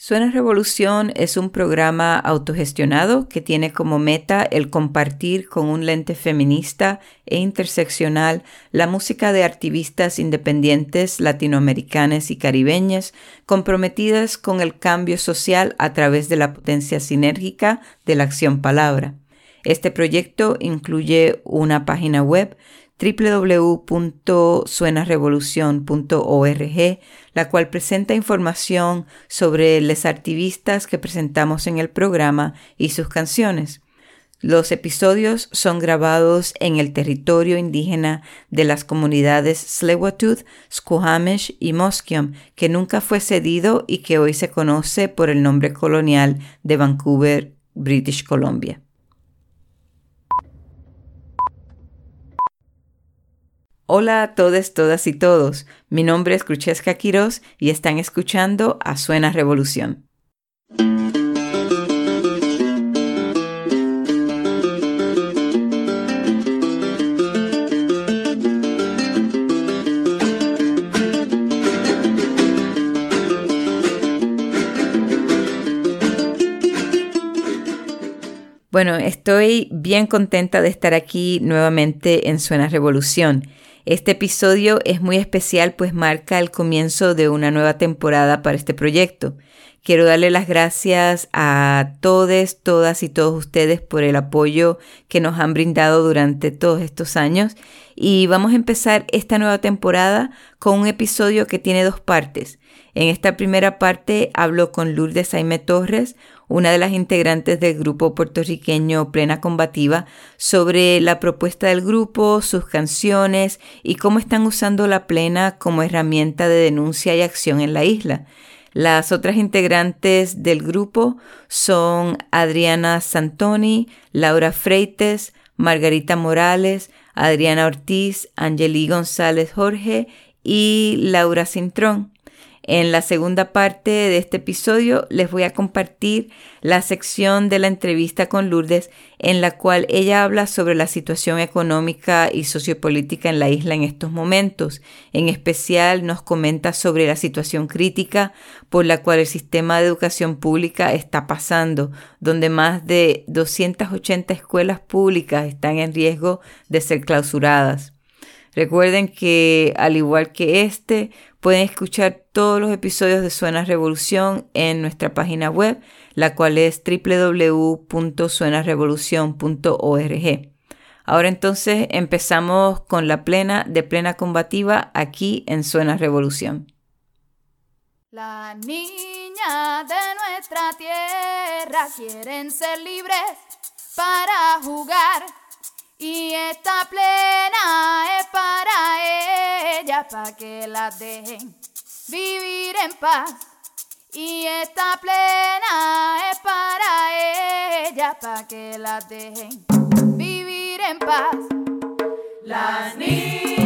Suena Revolución es un programa autogestionado que tiene como meta el compartir con un lente feminista e interseccional la música de activistas independientes latinoamericanas y caribeñas comprometidas con el cambio social a través de la potencia sinérgica de la acción palabra. Este proyecto incluye una página web www.suenarevolucion.org, la cual presenta información sobre los activistas que presentamos en el programa y sus canciones. Los episodios son grabados en el territorio indígena de las comunidades Tsleil-Waututh, Squamish y Musqueam, que nunca fue cedido y que hoy se conoce por el nombre colonial de Vancouver, British Columbia. Hola a todos, todas y todos. Mi nombre es Crucesca Quiroz y están escuchando a Suena Revolución. Bueno, estoy bien contenta de estar aquí nuevamente en Suena Revolución. Este episodio es muy especial pues marca el comienzo de una nueva temporada para este proyecto. Quiero darle las gracias a todos, todas y todos ustedes por el apoyo que nos han brindado durante todos estos años y vamos a empezar esta nueva temporada con un episodio que tiene dos partes. En esta primera parte hablo con Lourdes Jaime Torres, una de las integrantes del grupo puertorriqueño Plena Combativa, sobre la propuesta del grupo, sus canciones y cómo están usando la plena como herramienta de denuncia y acción en la isla. Las otras integrantes del grupo son Adriana Santoni, Laura Freites, Margarita Morales, Adriana Ortiz, Angeli González Jorge y Laura Cintrón. En la segunda parte de este episodio les voy a compartir la sección de la entrevista con Lourdes en la cual ella habla sobre la situación económica y sociopolítica en la isla en estos momentos. En especial nos comenta sobre la situación crítica por la cual el sistema de educación pública está pasando, donde más de 280 escuelas públicas están en riesgo de ser clausuradas. Recuerden que al igual que este, pueden escuchar todos los episodios de Suena Revolución en nuestra página web, la cual es www.suenarevolucion.org. Ahora entonces empezamos con la plena de plena combativa aquí en Suena Revolución. La niña de nuestra tierra quieren ser libres para jugar y esta plena es para ella, para que la dejen vivir en paz. Y esta plena es para ella, para que la dejen vivir en paz. Las niñas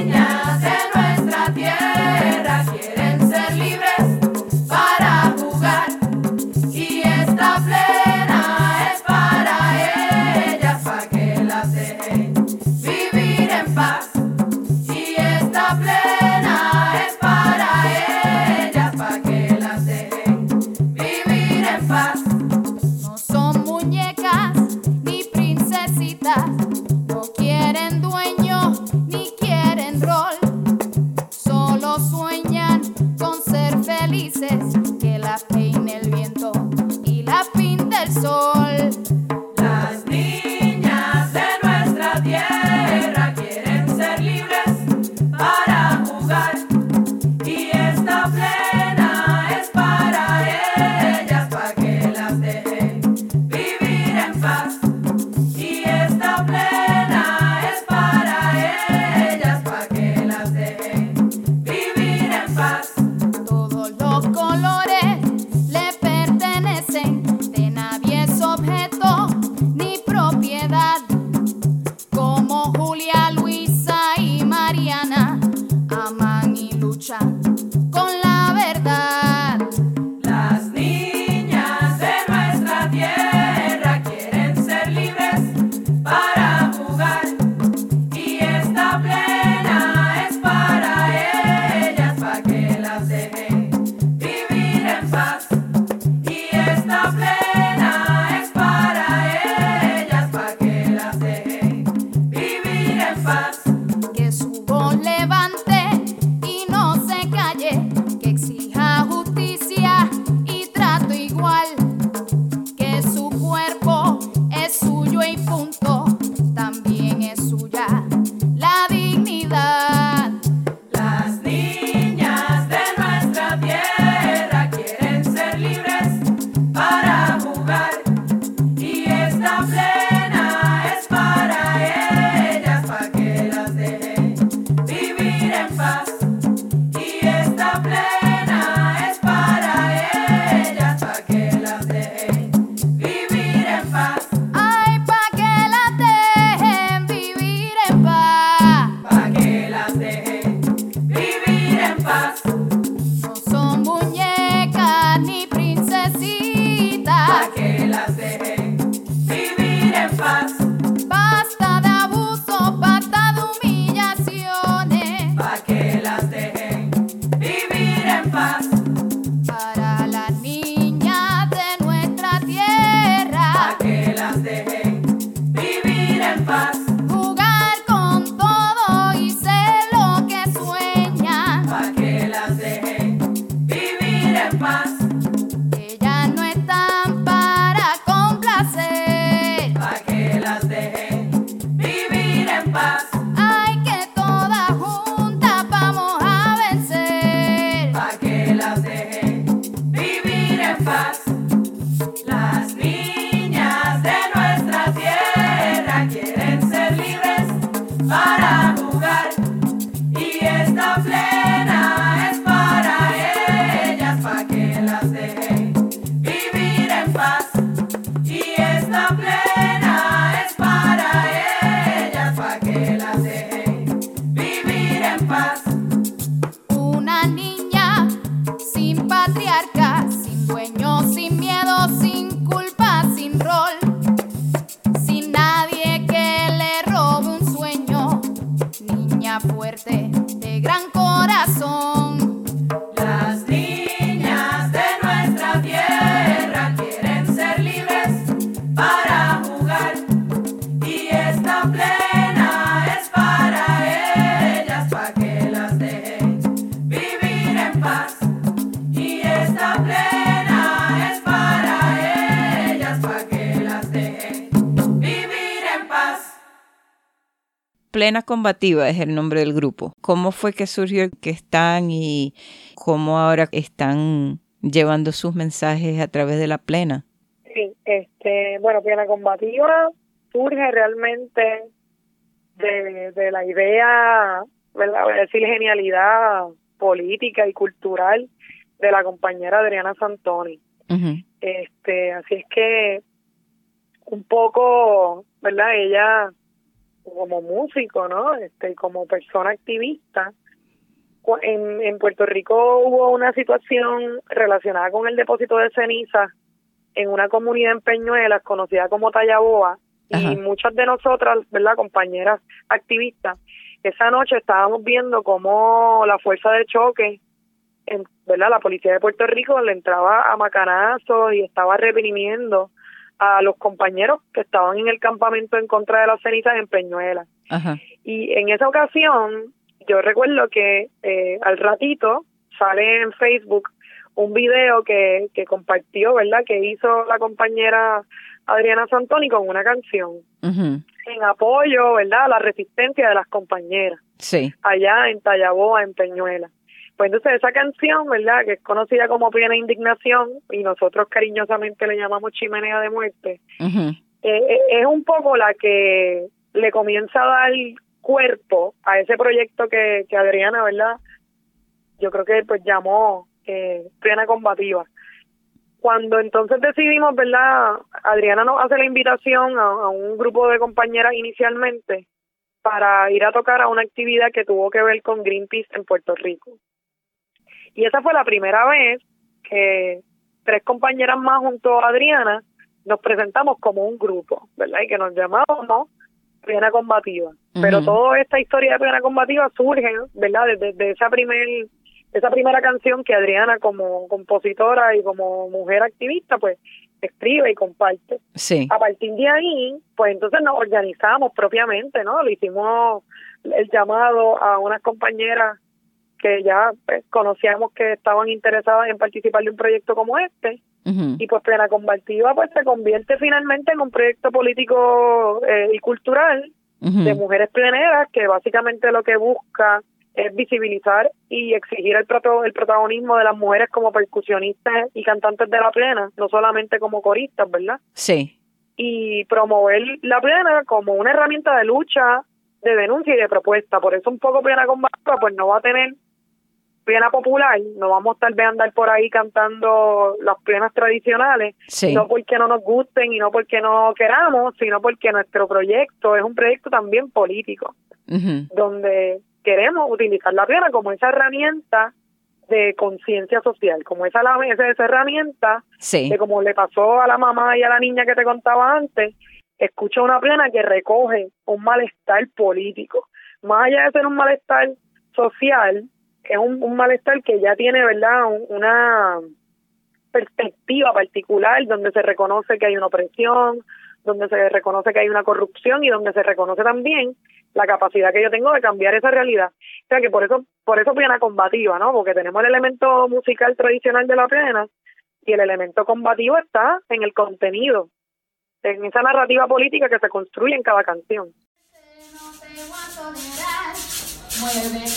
Para Plena Combativa es el nombre del grupo. ¿Cómo fue que surgió que están y cómo ahora están llevando sus mensajes a través de la plena? Sí, este, bueno, Plena Combativa surge realmente de, la idea, ¿verdad? Voy a decir genialidad política y cultural de la compañera Adriana Santoni. Este, así es que un poco, ¿verdad? Ella como músico, ¿no? Este, como persona activista. En, en Puerto Rico hubo una situación relacionada con el depósito de cenizas en una comunidad en Peñuelas conocida como Tallaboa y muchas de nosotras, ¿verdad? Compañeras activistas, esa noche estábamos viendo cómo la fuerza de choque, en, ¿verdad? La policía de Puerto Rico le entraba a macanazos y estaba reprimiendo a los compañeros que estaban en el campamento en contra de las cenizas en Peñuela. Y en esa ocasión, yo recuerdo que eh, al ratito sale en Facebook un video que, que compartió, ¿verdad? Que hizo la compañera Adriana Santoni con una canción en apoyo, ¿verdad? A la resistencia de las compañeras. Sí. Allá en Tallaboa, en Peñuela. Pues entonces esa canción, ¿verdad? Que es conocida como Plena Indignación y nosotros cariñosamente le llamamos Chimenea de Muerte, eh, eh, es un poco la que le comienza a dar cuerpo a ese proyecto que, que Adriana, ¿verdad? Yo creo que pues llamó eh, Plena Combativa. Cuando entonces decidimos, ¿verdad? Adriana nos hace la invitación a un grupo de compañeras inicialmente para ir a tocar a una actividad que tuvo que ver con Greenpeace en Puerto Rico. Y esa fue la primera vez que tres compañeras más junto a Adriana nos presentamos como un grupo, ¿verdad? Y que nos llamábamos Piena Combativa. Pero toda esta historia de Piena Combativa surge, ¿verdad? Desde, esa primer esa primera canción que Adriana como compositora y como mujer activista pues escribe y comparte. Sí. A partir de ahí, pues entonces nos organizamos propiamente, ¿no? Le hicimos el llamado a unas compañeras que ya pues, conocíamos que estaban interesadas en participar de un proyecto como este. Y pues Plena Combativa pues se convierte finalmente en un proyecto político eh, y cultural de mujeres pleneras que básicamente lo que busca es visibilizar y exigir el, el protagonismo de las mujeres como percusionistas y cantantes de la plena, no solamente como coristas, ¿verdad? Sí. Y promover la plena como una herramienta de lucha, de denuncia y de propuesta. Por eso un poco plena combativa pues no va a tener plena popular, no vamos tal vez a andar por ahí cantando las plenas tradicionales, no porque no nos gusten y no porque no queramos, sino porque nuestro proyecto es un proyecto también político, donde queremos utilizar la plena como esa herramienta de conciencia social, como esa, esa, esa herramienta de como le pasó a la mamá y a la niña que te contaba antes, escucha una plena que recoge un malestar político, más allá de ser un malestar social, es un, un malestar que ya tiene, ¿verdad?, una perspectiva particular donde se reconoce que hay una opresión, donde se reconoce que hay una corrupción y donde se reconoce también la capacidad que yo tengo de cambiar esa realidad. O sea que por eso, por eso pena combativa, ¿no? Porque tenemos el elemento musical tradicional de la pena y el elemento combativo está en el contenido, en esa narrativa política que se construye en cada canción. Y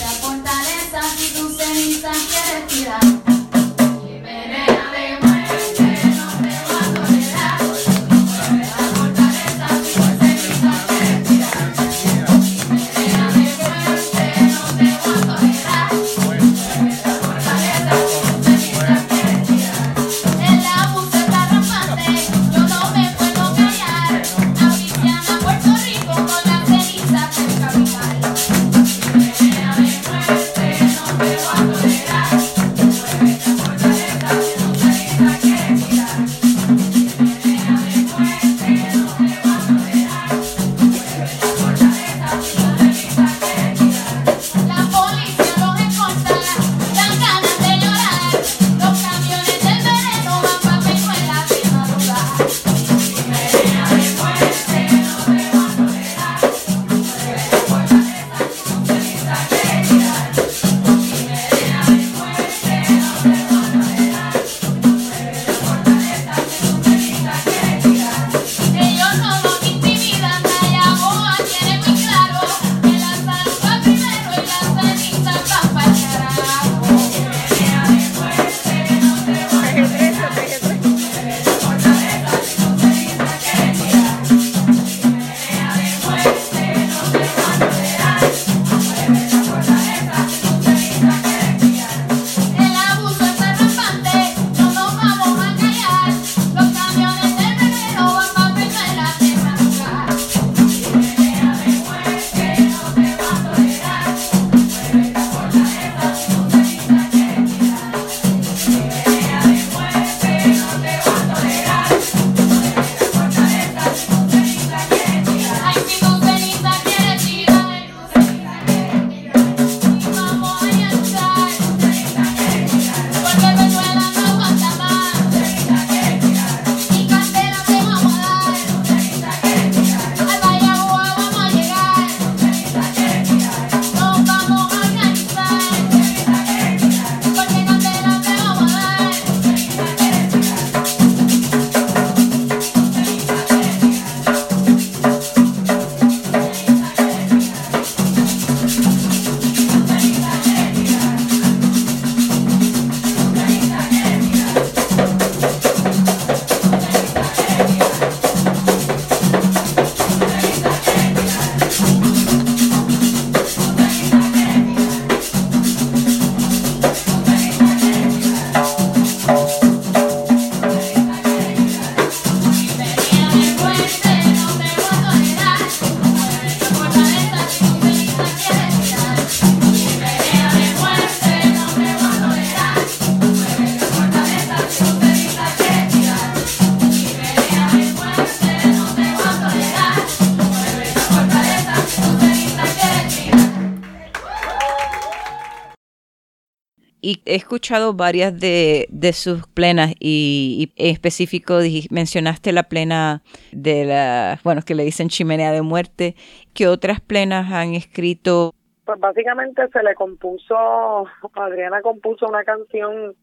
he escuchado varias de, sus plenas y, en específico mencionaste la plena de la, bueno, que le dicen chimenea de muerte. ¿Qué otras plenas han escrito? Pues básicamente se le compuso, Adriana compuso una canción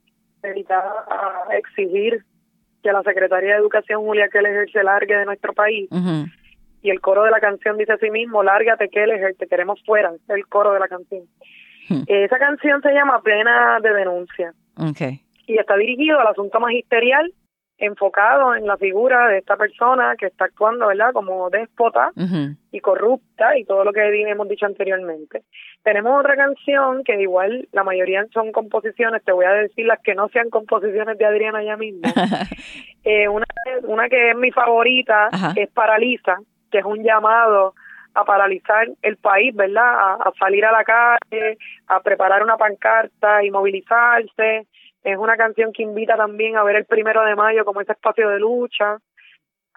dedicada a exigir que la Secretaría de Educación, Julia Keller, se largue de nuestro país. Y el coro de la canción dice así mismo, lárgate Keller, te queremos fuera, es el coro de la canción. Hmm. Esa canción se llama Pena de Denuncia. Y está dirigido al asunto magisterial, enfocado en la figura de esta persona que está actuando, ¿verdad?, como déspota y corrupta y todo lo que hemos dicho anteriormente. Tenemos otra canción que igual la mayoría son composiciones, te voy a decir las que no sean composiciones de Adriana ya mismo. eh, una, una que es mi favorita es Paraliza, que es un llamado a paralizar el país, ¿verdad? A, salir a la calle, a preparar una pancarta y movilizarse. Es una canción que invita también a ver el primero de mayo como ese espacio de lucha.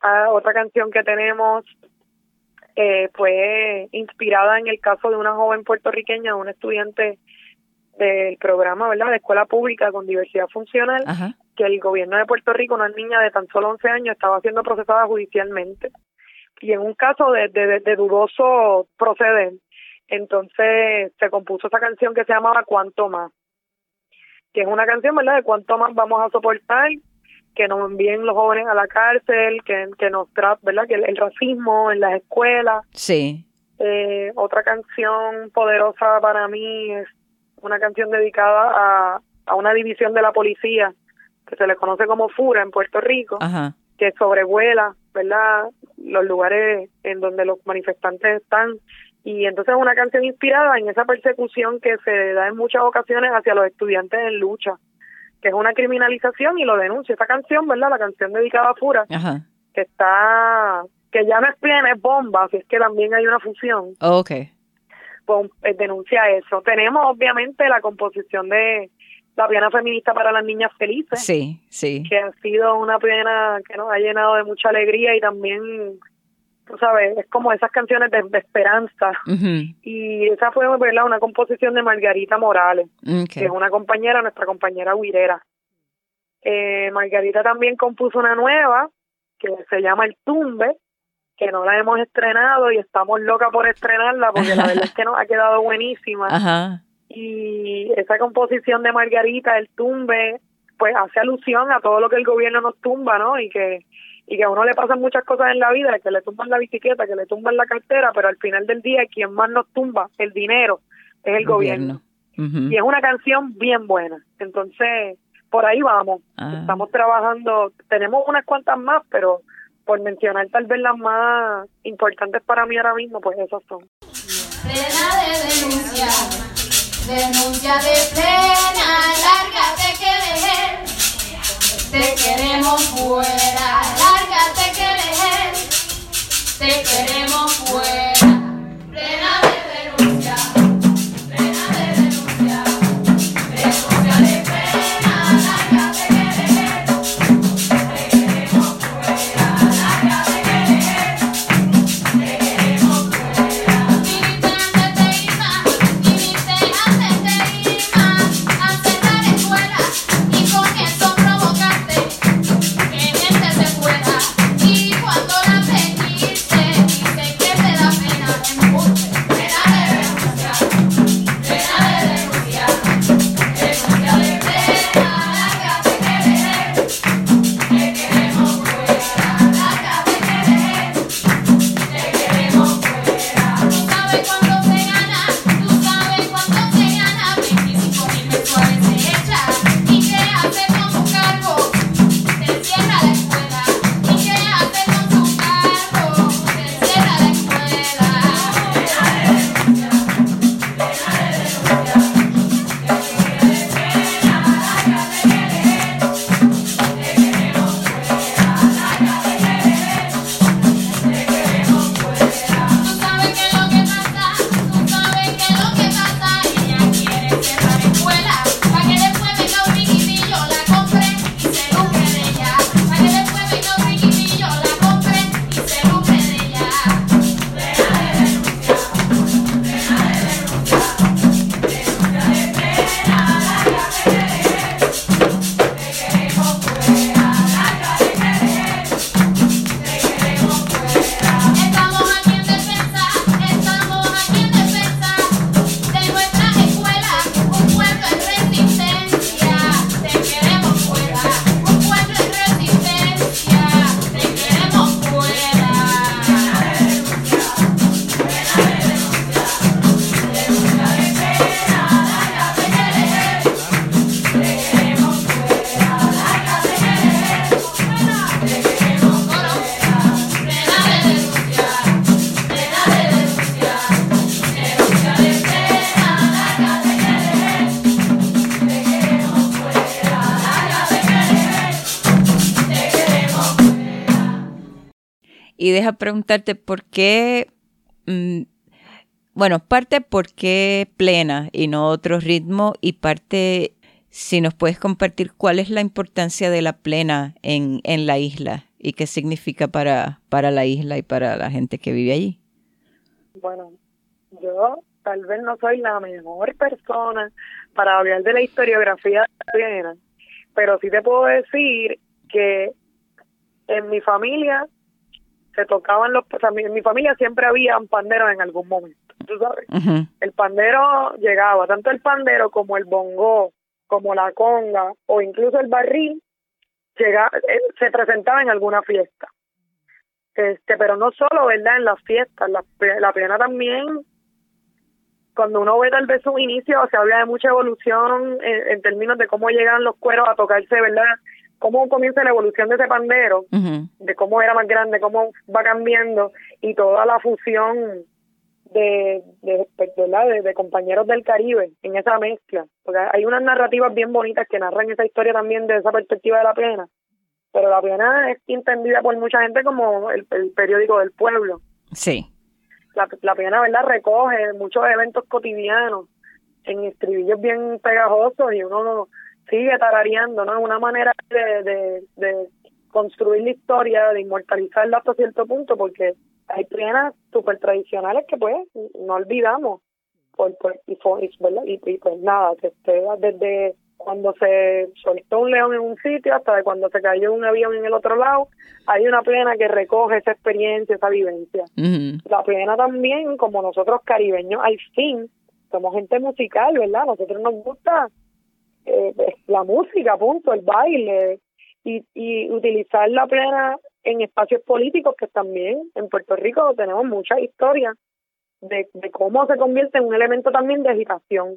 Ah, otra canción que tenemos eh, fue inspirada en el caso de una joven puertorriqueña, una estudiante del programa, ¿verdad?, de escuela pública con diversidad funcional, que el gobierno de Puerto Rico, una niña de tan solo 11 años, estaba siendo procesada judicialmente. Y en un caso de, de, de dudoso proceder, entonces se compuso esa canción que se llamaba Cuánto Más, que es una canción, ¿verdad?, de cuánto más vamos a soportar, que nos envíen los jóvenes a la cárcel, que, que nos trata, ¿verdad?, que el, racismo en las escuelas. Sí. Eh, otra canción poderosa para mí es una canción dedicada a, a una división de la policía que se le conoce como FURA en Puerto Rico, que sobrevuela, ¿verdad?, los lugares en donde los manifestantes están. Y entonces es una canción inspirada en esa persecución que se da en muchas ocasiones hacia los estudiantes en lucha, que es una criminalización y lo denuncia. Esa canción, ¿verdad?, la canción dedicada a FURA, que está, que ya no es es bomba, así es que también hay una fusión. Oh, okay pues, denuncia eso. Tenemos obviamente la composición de la piana feminista para las niñas felices. Sí, sí. Que ha sido una piana que nos ha llenado de mucha alegría y también, tú sabes, es como esas canciones de, esperanza. Y esa fue, ¿verdad? Una composición de Margarita Morales, que es una compañera, nuestra compañera guirera. Eh, Margarita también compuso una nueva que se llama El Tumbe, que no la hemos estrenado y estamos locas por estrenarla porque la verdad es que nos ha quedado buenísima. Ajá. Y esa composición de Margarita, el tumbe, pues hace alusión a todo lo que el gobierno nos tumba, ¿no? Y que y que a uno le pasan muchas cosas en la vida, que le tumban la bicicleta, que le tumban la cartera, pero al final del día quien más nos tumba el dinero es el gobierno. Y es una canción bien buena. Entonces, por ahí vamos. Ah. Estamos trabajando, tenemos unas cuantas más, pero por mencionar tal vez las más importantes para mí ahora mismo, pues esas son. De denuncia, denuncia de plena, lárgate que leer, te queremos fuera, lárgate que leer, te queremos fuera. Y deja preguntarte por qué, mm, bueno, parte por qué plena y no otro ritmo y parte si nos puedes compartir cuál es la importancia de la plena en, en la isla y qué significa para, para la isla y para la gente que vive allí. Bueno, yo tal vez no soy la mejor persona para hablar de la historiografía de plena, pero sí te puedo decir que en mi familia se tocaban los, o sea, en mi familia siempre había un pandero en algún momento, tú sabes. El pandero llegaba, tanto el pandero como el bongo, como la conga o incluso el barril, llega, eh, se presentaba en alguna fiesta. Este, pero no solo, ¿verdad? En las fiestas, la, la plena también, cuando uno ve tal vez su inicio, se habla de mucha evolución en, en términos de cómo llegan los cueros a tocarse, ¿verdad? Cómo comienza la evolución de ese pandero, de cómo era más grande, cómo va cambiando y toda la fusión de, de, de, de compañeros del Caribe en esa mezcla. Porque hay unas narrativas bien bonitas que narran esa historia también de esa perspectiva de la pena, pero la pena es entendida por mucha gente como el, periódico del pueblo. Sí. La, la pena, ¿verdad? Recoge muchos eventos cotidianos en estribillos bien pegajosos y uno sigue tarareando, ¿no? Una manera de, de, construir la historia, de inmortalizarla hasta cierto punto, porque hay plenas súper tradicionales que pues no olvidamos. Por, y, y, pues nada, este, desde cuando se soltó un león en un sitio hasta de cuando se cayó un avión en el otro lado, hay una plena que recoge esa experiencia, esa vivencia. La plena también, como nosotros caribeños, al fin, somos gente musical, ¿verdad? Nosotros nos gusta eh, la música, punto, el baile y, y utilizar la plena en espacios políticos que también en Puerto Rico tenemos mucha historia de, de cómo se convierte en un elemento también de agitación.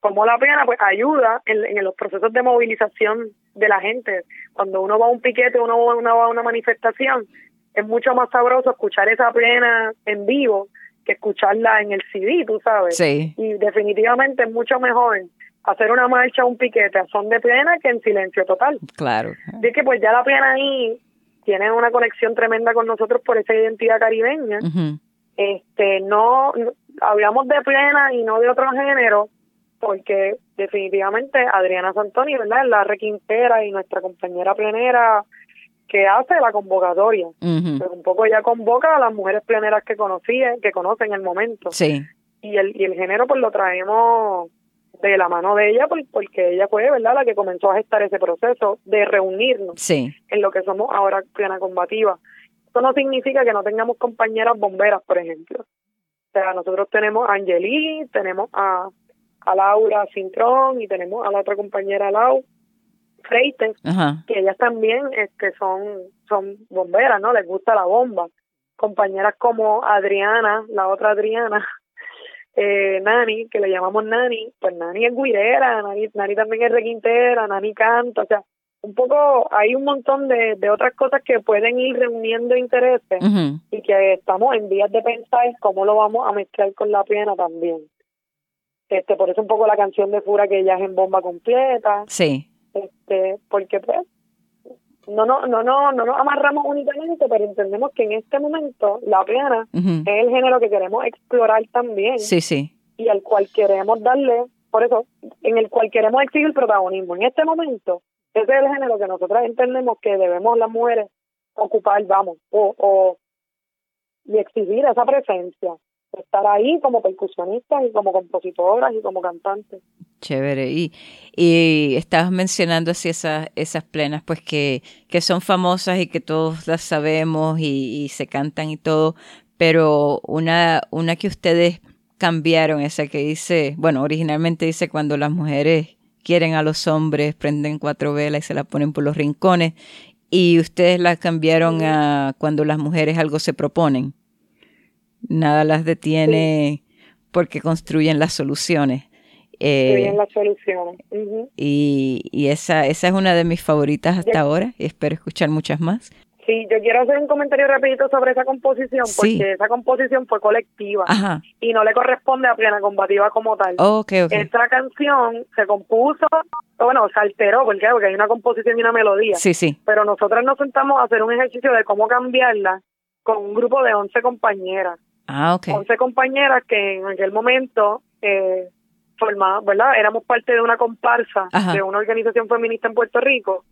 Como la plena pues ayuda en, en los procesos de movilización de la gente. Cuando uno va a un piquete, uno va, uno va a una manifestación, es mucho más sabroso escuchar esa plena en vivo que escucharla en el CD, tú sabes. Sí. Y definitivamente es mucho mejor hacer una marcha, un piquete a son de plena que en silencio total. Claro. Así que pues ya la plena ahí tiene una conexión tremenda con nosotros por esa identidad caribeña. Este, no, hablamos de plena y no de otro género, porque definitivamente Adriana Santoni, ¿verdad? Es la requintera y nuestra compañera plenera que hace la convocatoria. Pues un poco ella convoca a las mujeres pleneras que conocía, que conocen el momento. Sí. Y el, y el género pues lo traemos de la mano de ella, porque ella fue, ¿verdad?, la que comenzó a gestar ese proceso de reunirnos en lo que somos ahora plena combativa. Eso no significa que no tengamos compañeras bomberas, por ejemplo. O sea, nosotros tenemos a Angeli, tenemos a, a Laura Cintrón y tenemos a la otra compañera Lau Freites, que ellas también este, son, son bomberas, ¿no? Les gusta la bomba. Compañeras como Adriana, la otra Adriana, eh, Nani, que le llamamos Nani, pues Nani es guirera, Nani, Nani también es requintera, Nani canta, o sea, un poco hay un montón de, de otras cosas que pueden ir reuniendo intereses y que estamos en vías de pensar cómo lo vamos a mezclar con la piena también. Este, por eso un poco la canción de Fura que ella es en bomba completa. Sí. Este, porque pues no no no no no nos amarramos únicamente, pero entendemos que en este momento la plena es el género que queremos explorar también. Sí, sí. Y al cual queremos darle, por eso, en el cual queremos exigir protagonismo. En este momento, ese es el género que nosotras entendemos que debemos las mujeres ocupar, vamos, o, o y exigir esa presencia estar ahí como percusionistas y como compositoras y como cantantes. Chévere. Y, y estabas mencionando así esas, esas plenas, pues que, que son famosas y que todos las sabemos y, se cantan y todo, pero una, una que ustedes cambiaron, esa que dice, bueno, originalmente dice cuando las mujeres quieren a los hombres, prenden cuatro velas y se la ponen por los rincones, y ustedes la cambiaron a cuando las mujeres algo se proponen nada las detiene porque construyen las soluciones. Eh, las soluciones. y, y esa, esa es una de mis favoritas hasta ahora y espero escuchar muchas más. Sí, yo quiero hacer un comentario rapidito sobre esa composición, porque esa composición fue colectiva y no le corresponde a Plena Combativa como tal. Okay, Esta canción se compuso, bueno, se alteró, porque, porque hay una composición y una melodía. Sí, sí. Pero nosotros nos sentamos a hacer un ejercicio de cómo cambiarla con un grupo de 11 compañeras. Ah, ok. 11 compañeras que en aquel momento eh, ¿verdad? Éramos parte de una comparsa de una organización feminista en Puerto Rico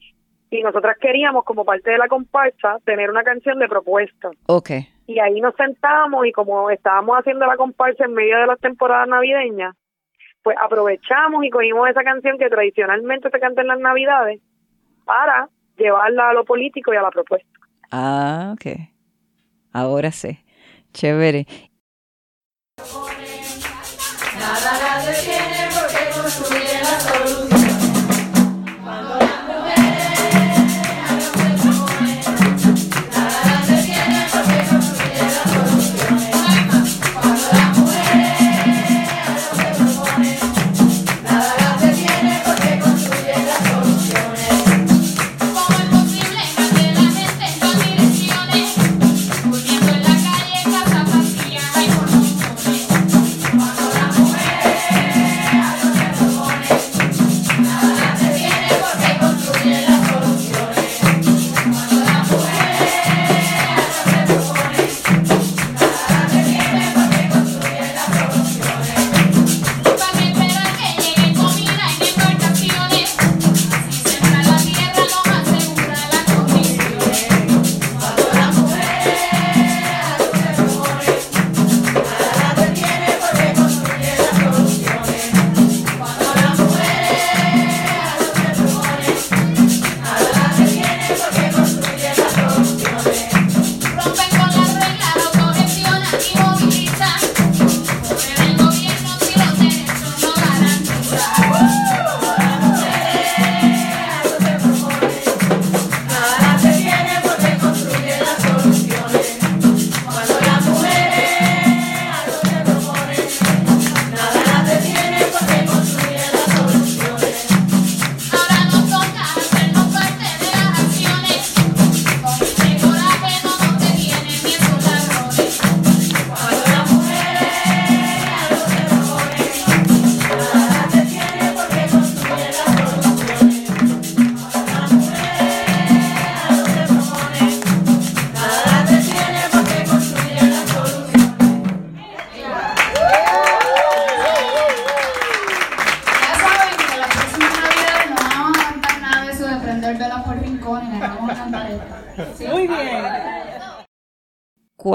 y nosotras queríamos como parte de la comparsa tener una canción de propuesta. Ok. y ahí nos sentamos y como estábamos haciendo la comparsa en medio de las temporadas navideñas, pues aprovechamos y cogimos esa canción que tradicionalmente se canta en las navidades para llevarla a lo político y a la propuesta. Ah, ok. Ahora sí. Chévere.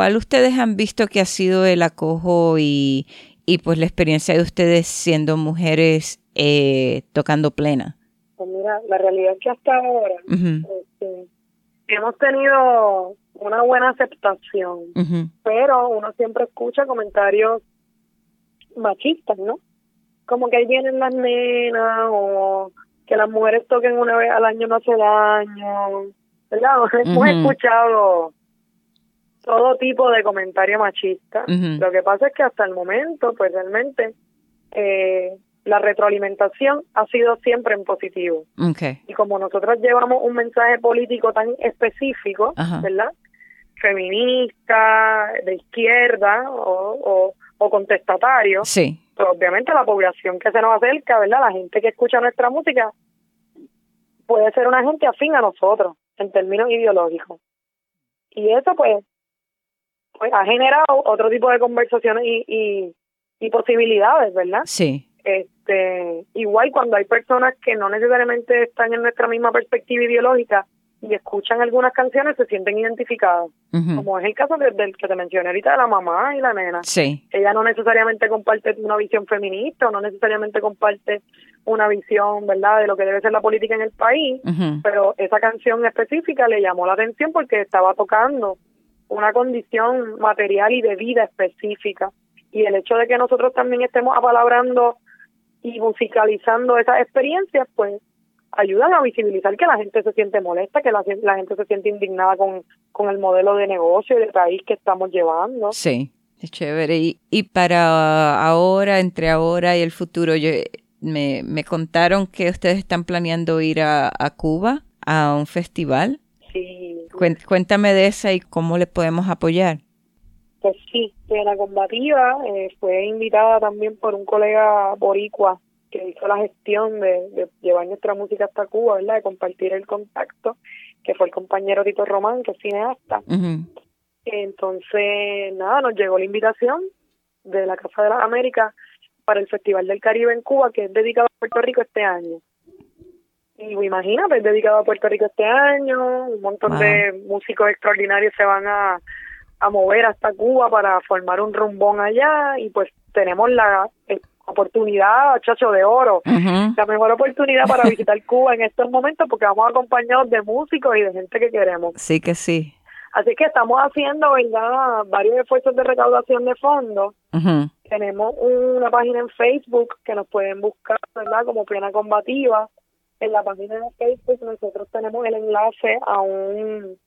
¿Cuál ustedes han visto que ha sido el acojo y, pues la experiencia de ustedes siendo mujeres eh, tocando plena? Pues mira, la realidad es que hasta ahora este, hemos tenido una buena aceptación, pero uno siempre escucha comentarios machistas, ¿no? Como que ahí vienen las nenas o que las mujeres toquen una vez al año no hace daño, ¿verdad? Hemos escuchado todo tipo de comentario machista. Lo que pasa es que hasta el momento, pues realmente eh, la retroalimentación ha sido siempre en positivo. Y como nosotros llevamos un mensaje político tan específico, ¿verdad? Feminista, de izquierda o, o, contestatario, sí. pues obviamente la población que se nos acerca, ¿verdad? La gente que escucha nuestra música puede ser una gente afín a nosotros en términos ideológicos. Y eso pues pues ha generado otro tipo de conversaciones y, y, y posibilidades, ¿verdad? Sí. Este, igual cuando hay personas que no necesariamente están en nuestra misma perspectiva ideológica y escuchan algunas canciones se sienten identificadas, como es el caso del que te mencioné ahorita de la mamá y la nena. Sí. Ella no necesariamente comparte una visión feminista o no necesariamente comparte una visión, ¿verdad?, de lo que debe ser la política en el país, pero esa canción específica le llamó la atención porque estaba tocando una condición material y de vida específica. Y el hecho de que nosotros también estemos apalabrando y musicalizando esas experiencias, pues ayudan a visibilizar que la gente se siente molesta, que la, la gente se siente indignada con, con el modelo de negocio y de país que estamos llevando. Sí, es chévere. Y, y para ahora, entre ahora y el futuro, yo, me, me contaron que ustedes están planeando ir a, a Cuba a un festival. Sí. Cuéntame de esa y cómo le podemos apoyar. Pues sí, la combativa eh, fue invitada también por un colega boricua que hizo la gestión de, llevar nuestra música hasta Cuba, ¿verdad? De compartir el contacto, que fue el compañero Tito Román, que es cineasta. Entonces, nada, nos llegó la invitación de la Casa de las Américas para el Festival del Caribe en Cuba, que es dedicado a Puerto Rico este año. Y imagínate, es dedicado a Puerto Rico este año, un montón de músicos extraordinarios se van a, a mover hasta Cuba para formar un rumbón allá y pues tenemos la eh, oportunidad, chacho de oro, la mejor oportunidad para visitar Cuba en estos momentos porque vamos acompañados de músicos y de gente que queremos. Sí que sí. Así que estamos haciendo, ¿verdad?, varios esfuerzos de recaudación de fondos. Tenemos una página en Facebook que nos pueden buscar, ¿verdad?, como Plena Combativa. En la página de Facebook nosotros tenemos el enlace a un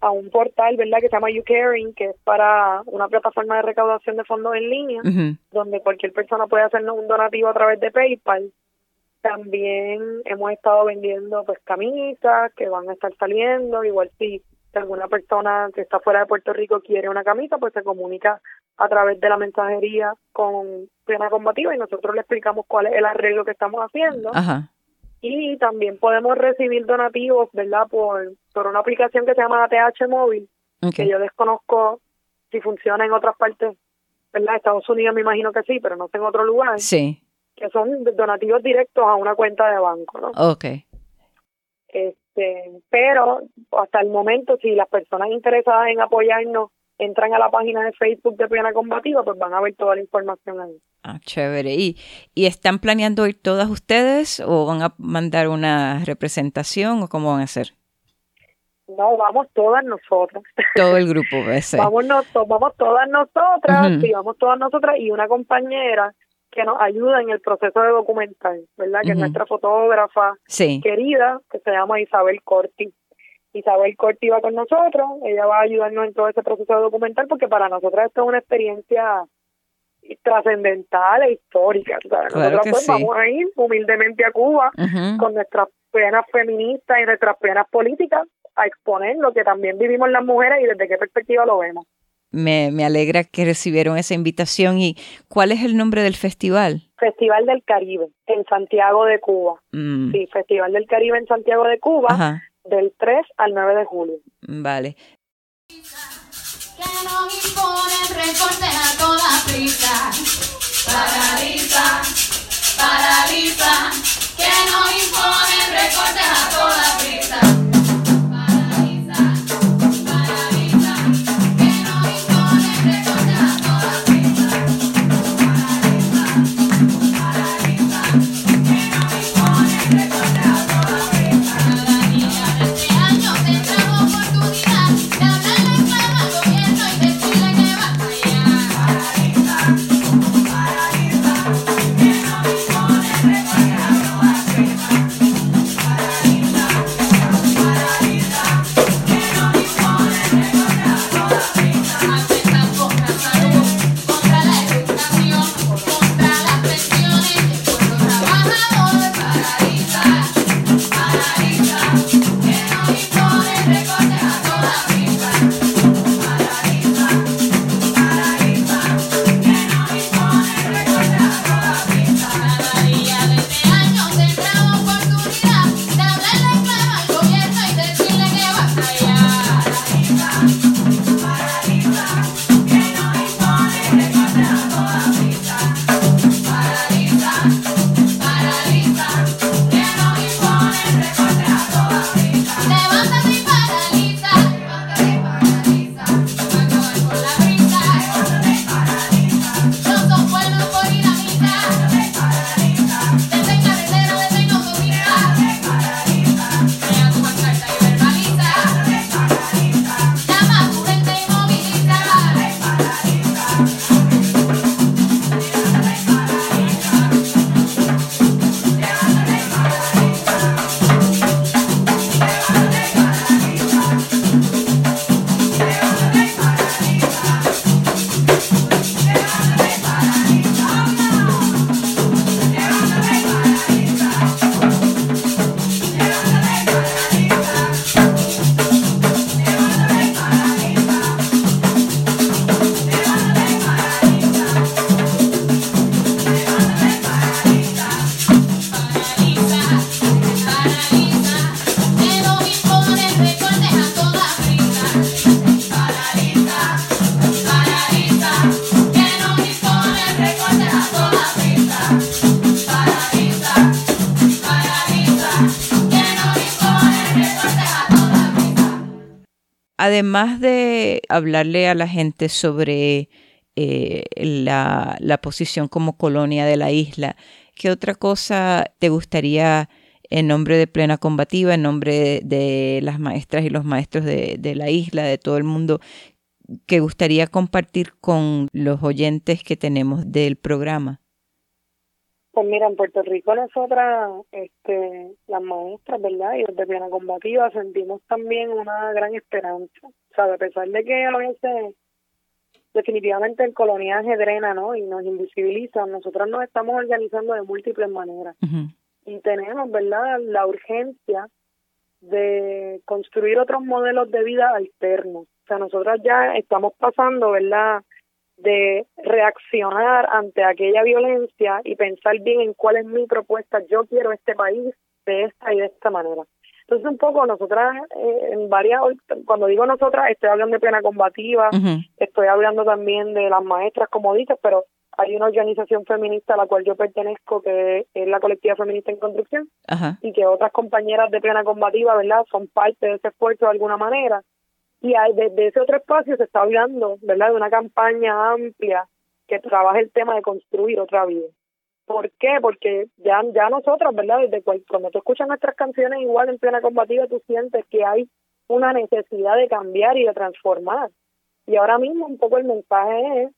a un portal, ¿verdad?, que se llama YouCaring, que es para una plataforma de recaudación de fondos en línea, donde cualquier persona puede hacernos un donativo a través de PayPal. También hemos estado vendiendo pues camisas que van a estar saliendo, igual si alguna persona que está fuera de Puerto Rico quiere una camisa, pues se comunica a través de la mensajería con Plena Combativa y nosotros le explicamos cuál es el arreglo que estamos haciendo. Y también podemos recibir donativos, ¿verdad? Por, por una aplicación que se llama ATH Móvil, que yo desconozco si funciona en otras partes, ¿verdad? Estados Unidos me imagino que sí, pero no sé en otro lugar. Sí. Que son donativos directos a una cuenta de banco, ¿no? Ok. Este, pero hasta el momento, si las personas interesadas en apoyarnos entran a la página de Facebook de Piana Combativa, pues van a ver toda la información ahí. Ah, chévere. ¿Y, ¿Y están planeando ir todas ustedes o van a mandar una representación o cómo van a hacer? No, vamos todas nosotras. Todo el grupo, ese. vamos, vamos todas nosotras, sí, vamos todas nosotras y una compañera que nos ayuda en el proceso de documental, ¿verdad? Que es nuestra fotógrafa querida, que se llama Isabel Corti. Isabel Corti va con nosotros, ella va a ayudarnos en todo ese proceso de documental porque para nosotros esto es una experiencia trascendental e histórica. nosotros pues vamos a ir humildemente a Cuba con nuestras penas feministas y nuestras penas políticas a exponer lo que también vivimos las mujeres y desde qué perspectiva lo vemos me, me alegra que recibieron esa invitación. ¿Y cuál es el nombre del festival? Festival del Caribe, en Santiago de Cuba. Mm. Sí, Festival del Caribe en Santiago de Cuba, del 3 al 9 de julio. Vale. Que no imponen recorte a toda prisa. Paraliza, paraliza. Que no imponen recorte a toda prisa. Además de hablarle a la gente sobre eh, la, la, posición como colonia de la isla, ¿qué otra cosa te gustaría en nombre de Plena Combativa, en nombre de, las maestras y los maestros de, de la isla, de todo el mundo, que gustaría compartir con los oyentes que tenemos del programa? Pues mira, en Puerto Rico nosotras, este, las maestras, ¿verdad? Y desde Plena Combativa sentimos también una gran esperanza. O sea, a pesar de que a veces definitivamente el coloniaje drena, ¿no? Y nos invisibiliza, nosotras nos estamos organizando de múltiples maneras. Y tenemos, ¿verdad? La urgencia de construir otros modelos de vida alternos. O sea, nosotras ya estamos pasando, ¿verdad? De reaccionar ante aquella violencia y pensar bien en cuál es mi propuesta. Yo quiero este país de esta y de esta manera. Entonces, un poco nosotras, eh, en varias, cuando digo nosotras, estoy hablando de pena combativa, estoy hablando también de las maestras, como dices, pero hay una organización feminista a la cual yo pertenezco, que es la colectiva feminista en construcción, y que otras compañeras de plena combativa, ¿verdad?, son parte de ese esfuerzo de alguna manera. Y desde ese otro espacio se está hablando, ¿verdad?, de una campaña amplia que trabaja el tema de construir otra vida. ¿Por qué? Porque ya, ya nosotros, ¿verdad?, desde cuando tú escuchas nuestras canciones igual en plena combativa, tú sientes que hay una necesidad de cambiar y de transformar. Y ahora mismo un poco el mensaje es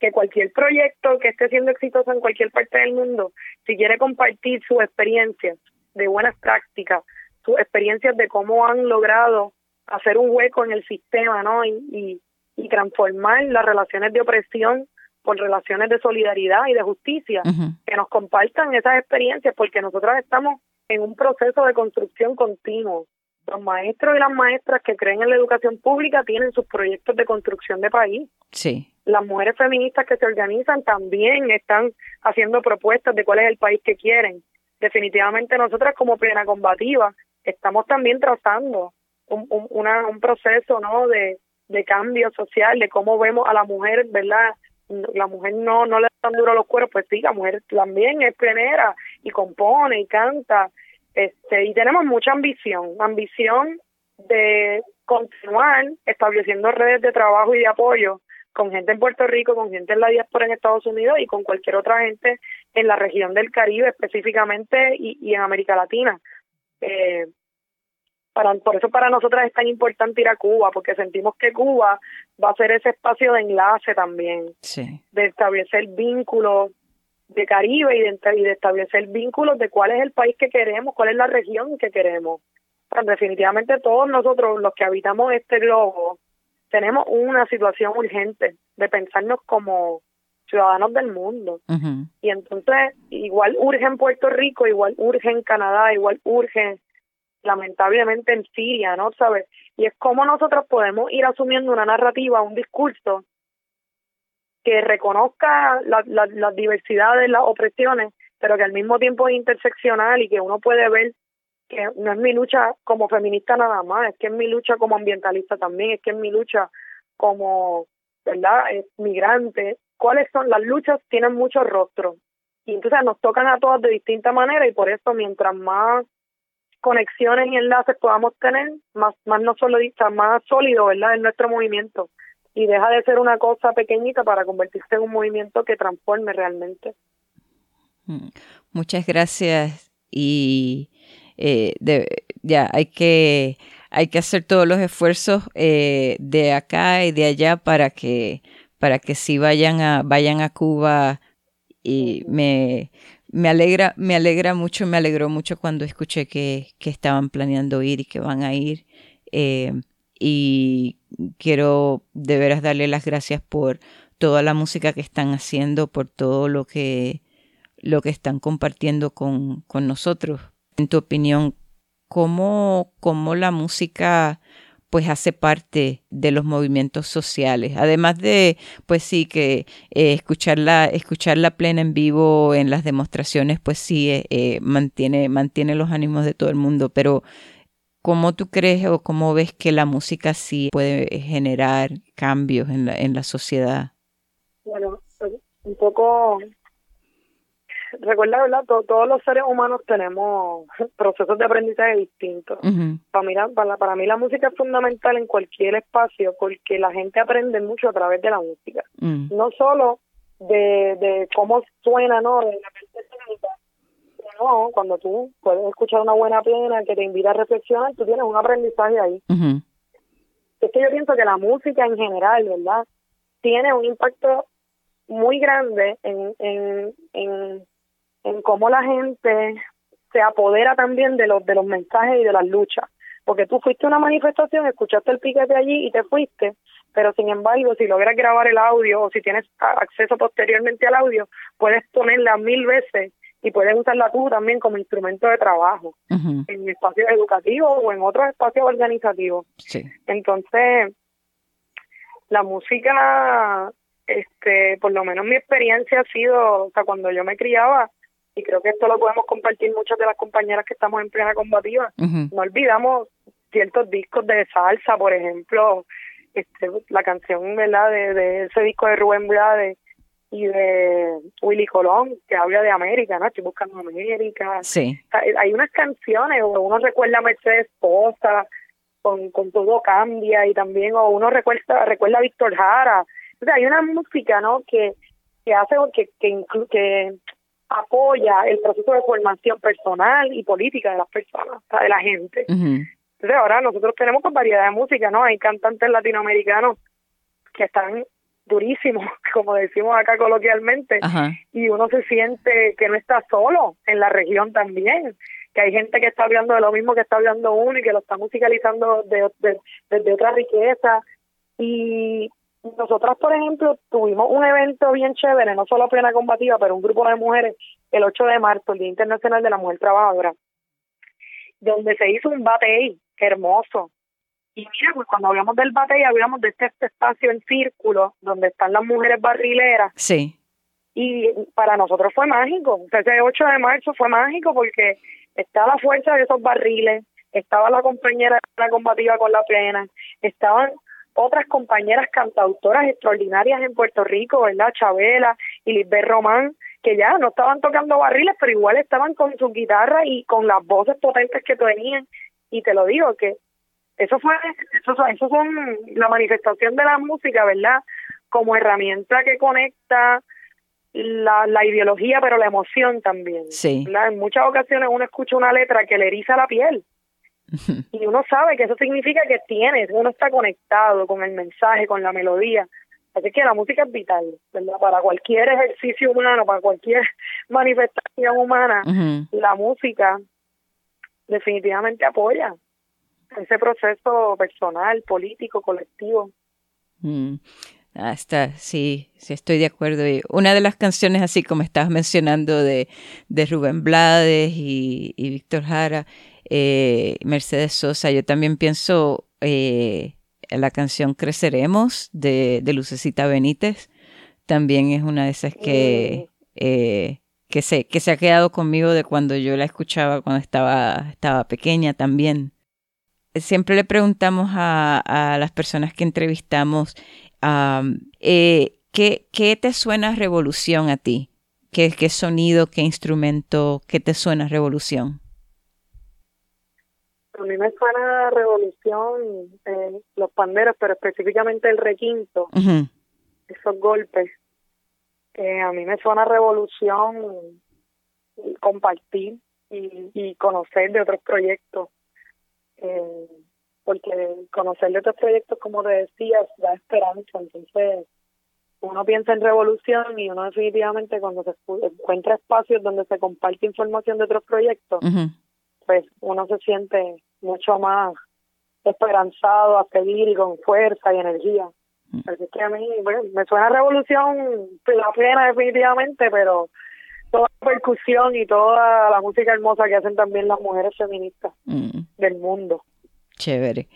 que cualquier proyecto que esté siendo exitoso en cualquier parte del mundo, si quiere compartir sus experiencias de buenas prácticas, sus experiencias de cómo han logrado hacer un hueco en el sistema, ¿no? Y, y, transformar las relaciones de opresión por relaciones de solidaridad y de justicia, que nos compartan esas experiencias, porque nosotros estamos en un proceso de construcción continuo. Los maestros y las maestras que creen en la educación pública tienen sus proyectos de construcción de país. Sí las mujeres feministas que se organizan también están haciendo propuestas de cuál es el país que quieren. Definitivamente nosotras como plena combativa estamos también trazando un, un, una, un proceso no de, de cambio social, de cómo vemos a la mujer, ¿verdad? La mujer no, no le dan duro los cueros, pues sí, la mujer también es plenera y compone y canta. Este, y tenemos mucha ambición, ambición de continuar estableciendo redes de trabajo y de apoyo con gente en Puerto Rico, con gente en la diáspora en Estados Unidos y con cualquier otra gente en la región del Caribe específicamente y, y en América Latina. Eh, para, por eso para nosotras es tan importante ir a Cuba, porque sentimos que Cuba va a ser ese espacio de enlace también, de establecer vínculos de Caribe y de, y de establecer vínculos de cuál es el país que queremos, cuál es la región que queremos. definitivamente todos nosotros, los que habitamos este globo, tenemos una situación urgente de pensarnos como ciudadanos del mundo. Y entonces, igual urge en Puerto Rico, igual urge en Canadá, igual urge lamentablemente en Siria, ¿no? ¿Sabes? Y es como nosotros podemos ir asumiendo una narrativa, un discurso que reconozca las la, diversidades, las opresiones, pero que al mismo tiempo es interseccional y que uno puede ver que no es mi lucha como feminista nada más, es que es mi lucha como ambientalista también, es que es mi lucha como, ¿verdad?, migrante. ¿Cuáles son las luchas? Tienen muchos rostros. Y entonces nos tocan a todas de distinta manera y por eso mientras más conexiones y enlaces podamos tener, más, más no solo más sólido, ¿verdad?, en nuestro movimiento. Y deja de ser una cosa pequeñita para convertirse en un movimiento que transforme realmente. Mm. Muchas gracias y eh, de, ya hay que, hay que hacer todos los esfuerzos eh, de acá y de allá para que, para que sí vayan a, vayan a Cuba y me, me alegra, me alegra mucho, me alegró mucho cuando escuché que, que estaban planeando ir y que van a ir. Eh, y quiero de veras darle las gracias por toda la música que están haciendo, por todo lo que, lo que están compartiendo con, con nosotros, en tu opinión, ¿cómo, cómo la música pues hace parte de los movimientos sociales. Además de, pues sí, que eh, escucharla, escucharla plena en vivo en las demostraciones, pues sí, eh, eh, mantiene, mantiene los ánimos de todo el mundo. Pero, ¿cómo tú crees o cómo ves que la música sí puede generar cambios en la, en la sociedad? Bueno, un poco recuerda, ¿verdad? todos los seres humanos tenemos procesos de aprendizaje distintos. para, mí, para, para mí la música es fundamental en cualquier espacio porque la gente aprende mucho a través de la música. Mm. No solo de, de cómo suena, ¿no? De la técnica, no, cuando tú puedes escuchar una buena pena que te invita a reflexionar, tú tienes un aprendizaje ahí. Es que yo pienso que la música en general, ¿verdad? Tiene un impacto muy grande en, en, en, en cómo la gente se apodera también de los, de los mensajes y de las luchas. Porque tú fuiste a una manifestación, escuchaste el piquete allí y te fuiste, pero sin embargo, si logras grabar el audio o si tienes acceso posteriormente al audio, puedes ponerla mil veces y puedes usarla tú también como instrumento de trabajo en espacios educativos o en otros espacios organizativos. Sí. Entonces, la música este, por lo menos mi experiencia ha sido, o sea, cuando yo me criaba, y creo que esto lo podemos compartir muchas de las compañeras que estamos en plena combativa, no olvidamos ciertos discos de salsa, por ejemplo, este, la canción, ¿verdad?, de, de ese disco de Rubén Blades y de Willy Colón, que habla de América, ¿no? Estoy buscando América. Sí. Hay unas canciones, o uno recuerda a Mercedes Posa, con, con todo cambia, y también, o uno recuerda, recuerda a Víctor Jara, hay una música, ¿no? Que, que hace, que, que, que apoya el proceso de formación personal y política de las personas, de la gente. Entonces ahora nosotros tenemos con variedad de música, ¿no? Hay cantantes latinoamericanos que están durísimos, como decimos acá coloquialmente, y uno se siente que no está solo en la región también, que hay gente que está hablando de lo mismo que está hablando uno y que lo está musicalizando desde de, de, otra riqueza. Y nosotras, por ejemplo, tuvimos un evento bien chévere, no solo plena combativa, pero un grupo de mujeres, el 8 de marzo, el Día Internacional de la Mujer Trabajadora, donde se hizo un batey hermoso. Y mira, pues cuando hablamos del batey, hablamos de este, este, espacio en círculo, donde están las mujeres barrileras. Sí. Y para nosotros fue mágico. O sea, ese 8 de marzo fue mágico porque está la fuerza de esos barriles, estaba la compañera de la combativa con la plena, estaban otras compañeras cantautoras extraordinarias en Puerto Rico, ¿verdad? Chabela y Lisbeth Román, que ya no estaban tocando barriles, pero igual estaban con su guitarra y con las voces potentes que tenían. Y te lo digo, que eso fue, eso, eso son la manifestación de la música, ¿verdad? Como herramienta que conecta la, la ideología, pero la emoción también. Sí. En muchas ocasiones uno escucha una letra que le eriza la piel y uno sabe que eso significa que tienes, uno está conectado con el mensaje, con la melodía. Así que la música es vital, ¿verdad? Para cualquier ejercicio humano, para cualquier manifestación humana, la música definitivamente apoya ese proceso personal, político, colectivo. Mm. Ah, está, sí, sí, estoy de acuerdo. Y una de las canciones, así como estabas mencionando, de, de Rubén Blades y, y Víctor Jara, eh, Mercedes Sosa. Yo también pienso eh, en la canción Creceremos de, Lucecita Benítez. También es una de esas que, eh, que, se, que se ha quedado conmigo de cuando yo la escuchaba cuando estaba, estaba pequeña también. Siempre le preguntamos a, las personas que entrevistamos, ¿qué, ¿qué te suena revolución a ti? ¿Qué, ¿Qué sonido, qué instrumento, qué te suena revolución? A mí me suena revolución eh, los panderos, pero específicamente el requinto, esos golpes. Eh, a mí me suena revolución compartir y, y conocer de otros proyectos. Eh, porque conocer de otros proyectos, como te decía, da esperanza. Entonces, uno piensa en revolución y uno definitivamente cuando se encuentra espacios donde se comparte información de otros proyectos, pues uno se siente mucho más esperanzado a seguir y con fuerza y energía. Mm. Así que a mí, bueno, me suena revolución la pena definitivamente, pero toda la percusión y toda la música hermosa que hacen también las mujeres feministas mm. del mundo. Chévere.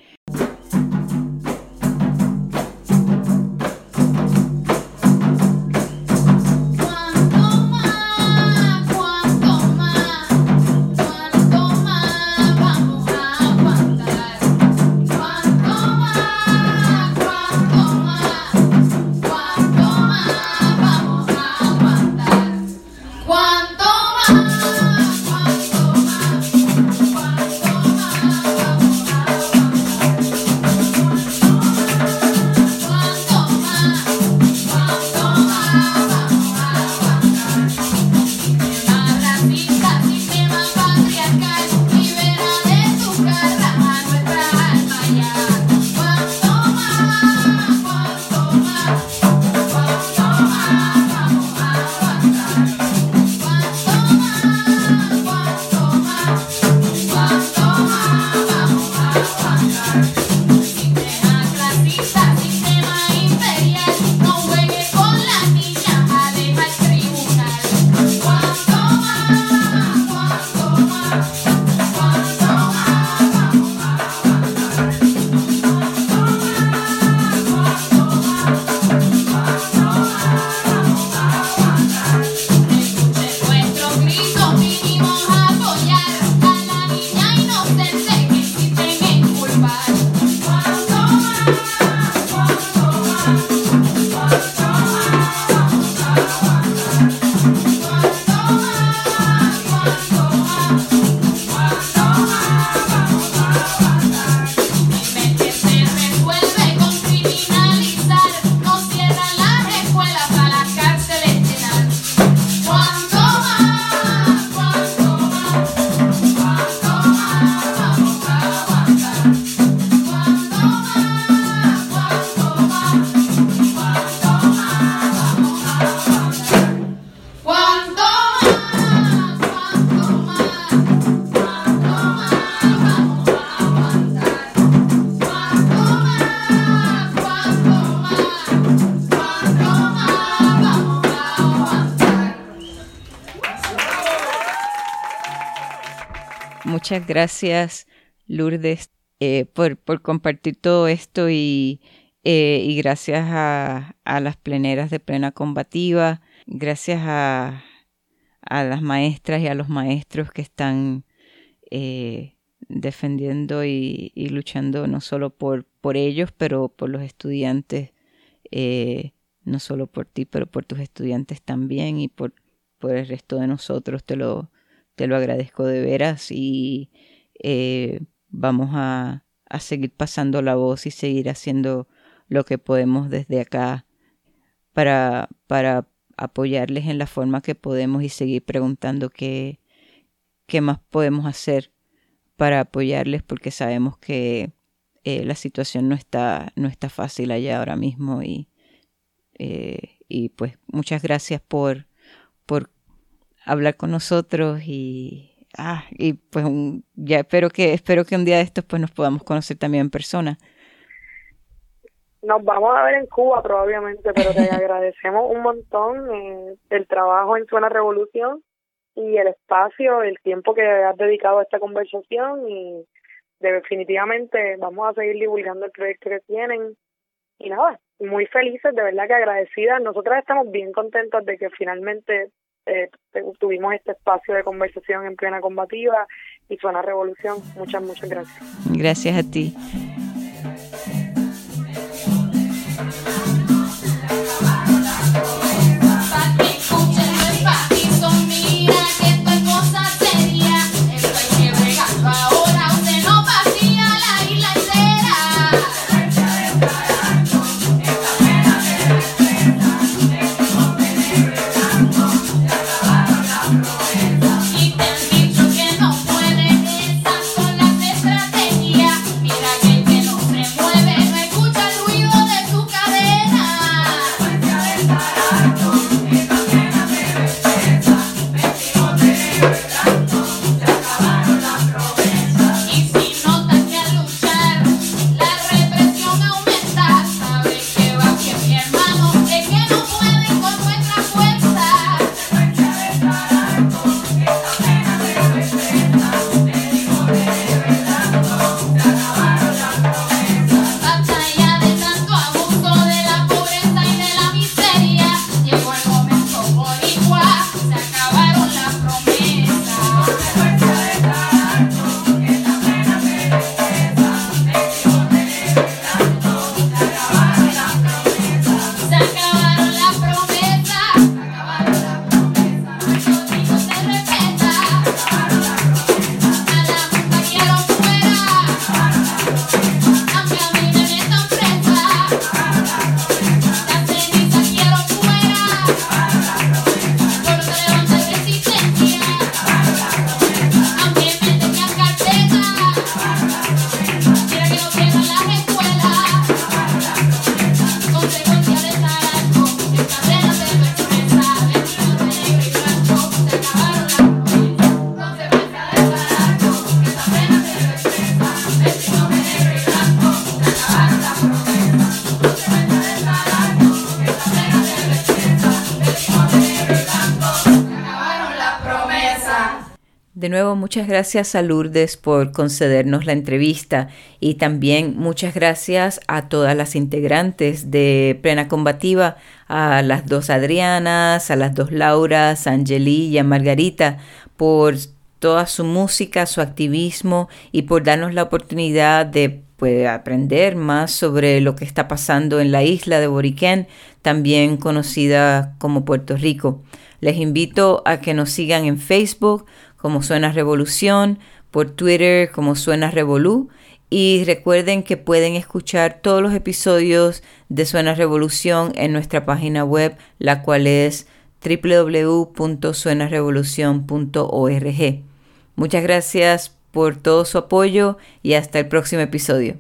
Muchas gracias, Lourdes, eh, por, compartir todo esto y, eh, gracias a, las pleneras de plena combativa, gracias a, las maestras y a los maestros que están eh, defendiendo y, luchando no solo por, por ellos, pero por los estudiantes, no solo por ti, pero por tus estudiantes también y por, por el resto de nosotros. Te lo, te lo agradezco de veras y eh, vamos a, a seguir pasando la voz y seguir haciendo lo que podemos desde acá para, para apoyarles en la forma que podemos y seguir preguntando qué, qué más podemos hacer para apoyarles porque sabemos que eh, la situación no está, no está fácil allá ahora mismo y, eh, y pues muchas gracias por, por hablar con nosotros y, ah, y pues un, ya espero que, espero que un día de estos pues nos podamos conocer también en persona. Nos vamos a ver en Cuba probablemente, pero te agradecemos un montón eh, el trabajo en Suena Revolución y el espacio, el tiempo que has dedicado a esta conversación y definitivamente vamos a seguir divulgando el proyecto que tienen y nada, muy felices, de verdad que agradecidas. Nosotras estamos bien contentas de que finalmente eh, tuvimos este espacio de conversación en plena combativa y Suena Revolución. Muchas, muchas gracias. Gracias a ti. Muchas gracias a Lourdes por concedernos la entrevista y también muchas gracias a todas las integrantes de Plena Combativa, a las dos Adrianas, a las dos Lauras, a Angeli y a Margarita, por toda su música, su activismo y por darnos la oportunidad de pues, aprender más sobre lo que está pasando en la isla de Boriquén, también conocida como Puerto Rico. Les invito a que nos sigan en Facebook, como Suena Revolución, por Twitter como Suena Revolú. Y recuerden que pueden escuchar todos los episodios de Suena Revolución en nuestra página web, la cual es www.suenarevolucion.org. Muchas gracias por todo su apoyo y hasta el próximo episodio.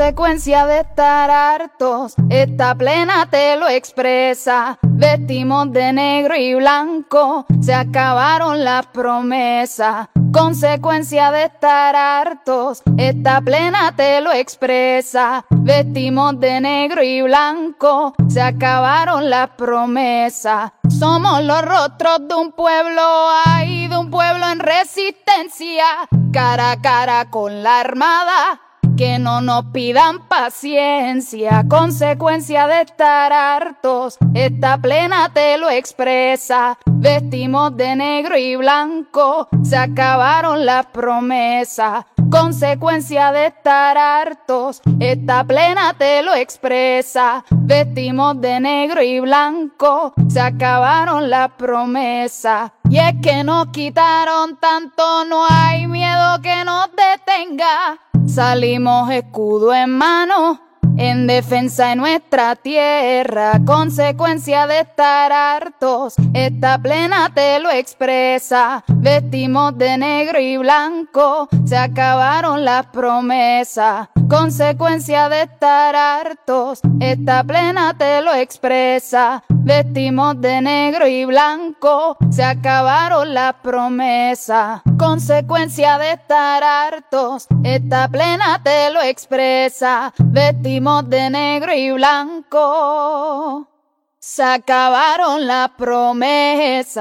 Consecuencia de estar hartos, esta plena te lo expresa. Vestimos de negro y blanco, se acabaron las promesas. Consecuencia de estar hartos, esta plena te lo expresa. Vestimos de negro y blanco, se acabaron las promesas. Somos los rostros de un pueblo, ay, de un pueblo en resistencia, cara a cara con la armada que no nos pidan paciencia, consecuencia de estar hartos. Esta plena te lo expresa. Vestimos de negro y blanco, se acabaron las promesas. Consecuencia de estar hartos, esta plena te lo expresa. Vestimos de negro y blanco, se acabaron las promesas. Y es que nos quitaron tanto, no hay miedo que nos detenga. Salimos escudo en mano en defensa de nuestra tierra, consecuencia de estar hartos, esta plena te lo expresa. Vestimos de negro y blanco, se acabaron las promesas, consecuencia de estar hartos, esta plena te lo expresa. Vestimos de negro y blanco, se acabaron las promesas, consecuencia de estar hartos, esta plena te lo expresa. Vestimos de negro y blanco. Se acabaron la promesa.